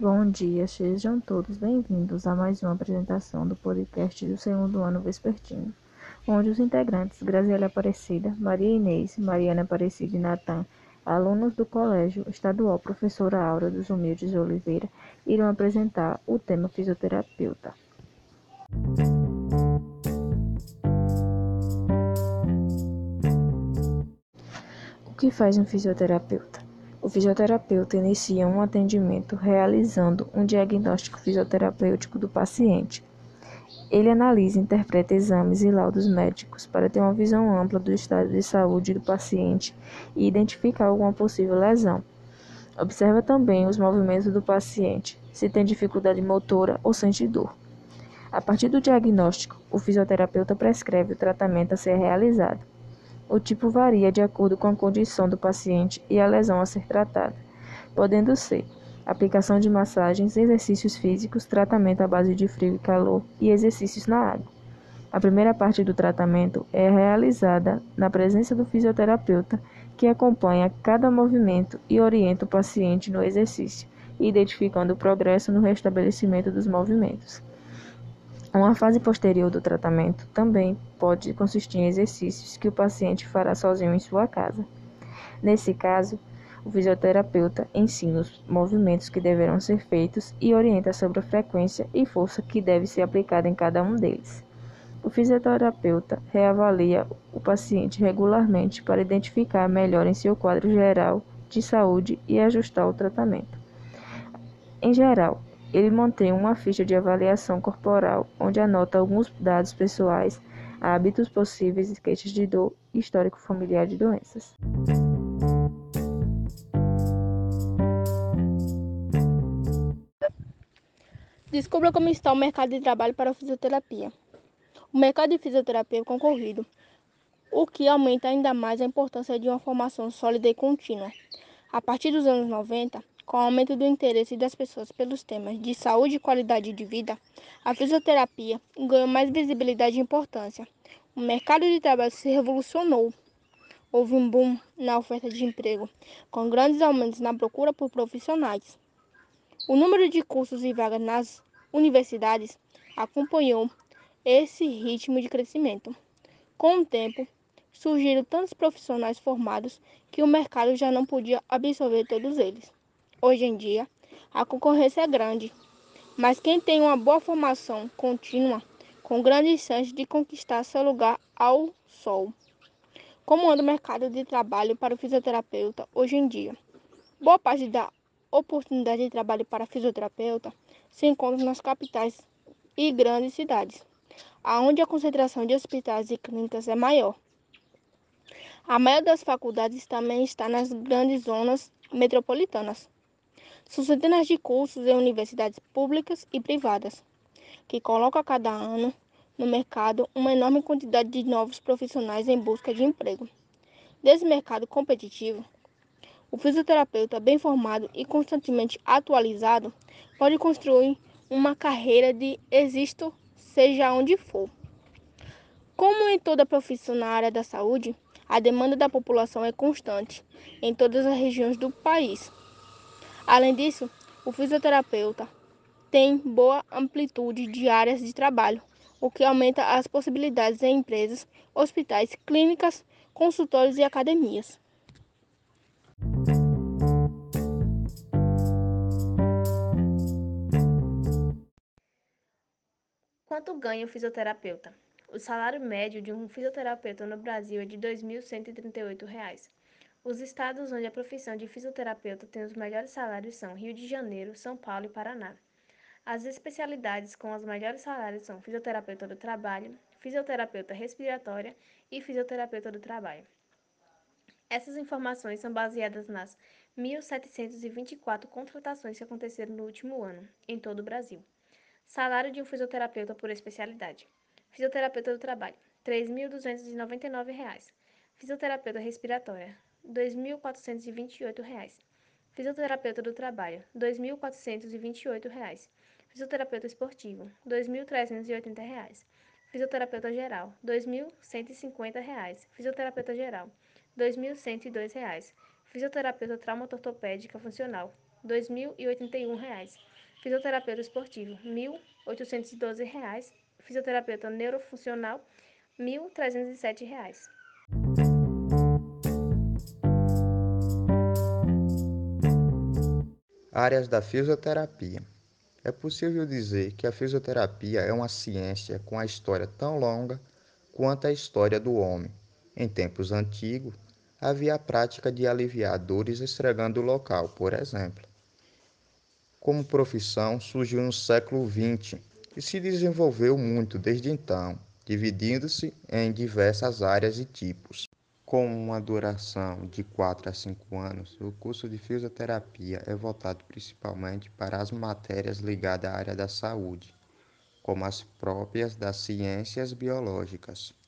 Bom dia, sejam todos bem-vindos a mais uma apresentação do podcast do segundo ano vespertino, onde os integrantes Graziela Aparecida, Maria Inês, Mariana Aparecida e Natan, alunos do Colégio Estadual Professora Aura dos Humildes de Oliveira, irão apresentar o tema fisioterapeuta. O que faz um fisioterapeuta? O fisioterapeuta inicia um atendimento realizando um diagnóstico fisioterapêutico do paciente. Ele analisa e interpreta exames e laudos médicos para ter uma visão ampla do estado de saúde do paciente e identificar alguma possível lesão. Observa também os movimentos do paciente, se tem dificuldade motora ou sente dor. A partir do diagnóstico, o fisioterapeuta prescreve o tratamento a ser realizado. O tipo varia de acordo com a condição do paciente e a lesão a ser tratada, podendo ser aplicação de massagens, exercícios físicos, tratamento à base de frio e calor e exercícios na água. A primeira parte do tratamento é realizada na presença do fisioterapeuta, que acompanha cada movimento e orienta o paciente no exercício, identificando o progresso no restabelecimento dos movimentos. Uma fase posterior do tratamento também pode consistir em exercícios que o paciente fará sozinho em sua casa. Nesse caso, o fisioterapeuta ensina os movimentos que deverão ser feitos e orienta sobre a frequência e força que deve ser aplicada em cada um deles. O fisioterapeuta reavalia o paciente regularmente para identificar melhor em seu quadro geral de saúde e ajustar o tratamento. Em geral, ele mantém uma ficha de avaliação corporal, onde anota alguns dados pessoais, hábitos possíveis, queixas de dor e histórico familiar de doenças. Descubra como está o mercado de trabalho para a fisioterapia. O mercado de fisioterapia é concorrido, o que aumenta ainda mais a importância de uma formação sólida e contínua. A partir dos anos 90, com o aumento do interesse das pessoas pelos temas de saúde e qualidade de vida, a fisioterapia ganhou mais visibilidade e importância. O mercado de trabalho se revolucionou. Houve um boom na oferta de emprego, com grandes aumentos na procura por profissionais. O número de cursos e vagas nas universidades acompanhou esse ritmo de crescimento. Com o tempo, surgiram tantos profissionais formados que o mercado já não podia absorver todos eles. Hoje em dia, a concorrência é grande, mas quem tem uma boa formação contínua, com grandes chances de conquistar seu lugar ao sol. Como anda o mercado de trabalho para o fisioterapeuta hoje em dia? Boa parte da oportunidade de trabalho para fisioterapeuta se encontra nas capitais e grandes cidades, aonde a concentração de hospitais e clínicas é maior. A maioria das faculdades também está nas grandes zonas metropolitanas. Centenas de cursos em universidades públicas e privadas, que colocam a cada ano no mercado uma enorme quantidade de novos profissionais em busca de emprego. Desse mercado competitivo, o fisioterapeuta bem formado e constantemente atualizado pode construir uma carreira de êxito, seja onde for. Como em toda profissão na área da saúde, a demanda da população é constante em todas as regiões do país. Além disso, o fisioterapeuta tem boa amplitude de áreas de trabalho, o que aumenta as possibilidades em empresas, hospitais, clínicas, consultórios e academias. Quanto ganha o fisioterapeuta? O salário médio de um fisioterapeuta no Brasil é de R$ 2.138. Os estados onde a profissão de fisioterapeuta tem os melhores salários são Rio de Janeiro, São Paulo e Paraná. As especialidades com os melhores salários são fisioterapeuta do trabalho, fisioterapeuta respiratória e fisioterapeuta do trabalho. Essas informações são baseadas nas 1.724 contratações que aconteceram no último ano, em todo o Brasil. Salário de um fisioterapeuta por especialidade. Fisioterapeuta do trabalho, R$ 3.299. Fisioterapeuta respiratória, R$ 2.428. Fisioterapeuta do trabalho, R$ 2.428. Fisioterapeuta esportivo, R$ 2.380. Fisioterapeuta geral, R$ 2.150. Fisioterapeuta geral, R$ 2.102. Fisioterapeuta traumatortopédica funcional, R$ 2.081. Fisioterapeuta esportivo, R$ 1.812. Fisioterapeuta neurofuncional, R$ 1.307. Áreas da fisioterapia. É possível dizer que a fisioterapia é uma ciência com a história tão longa quanto a história do homem. Em tempos antigos, havia a prática de aliviar dores esfregando o local, por exemplo. Como profissão, surgiu no século XX e se desenvolveu muito desde então, dividindo-se em diversas áreas e tipos. Com uma duração de 4 a 5 anos, o curso de fisioterapia é voltado principalmente para as matérias ligadas à área da saúde, como as próprias das ciências biológicas.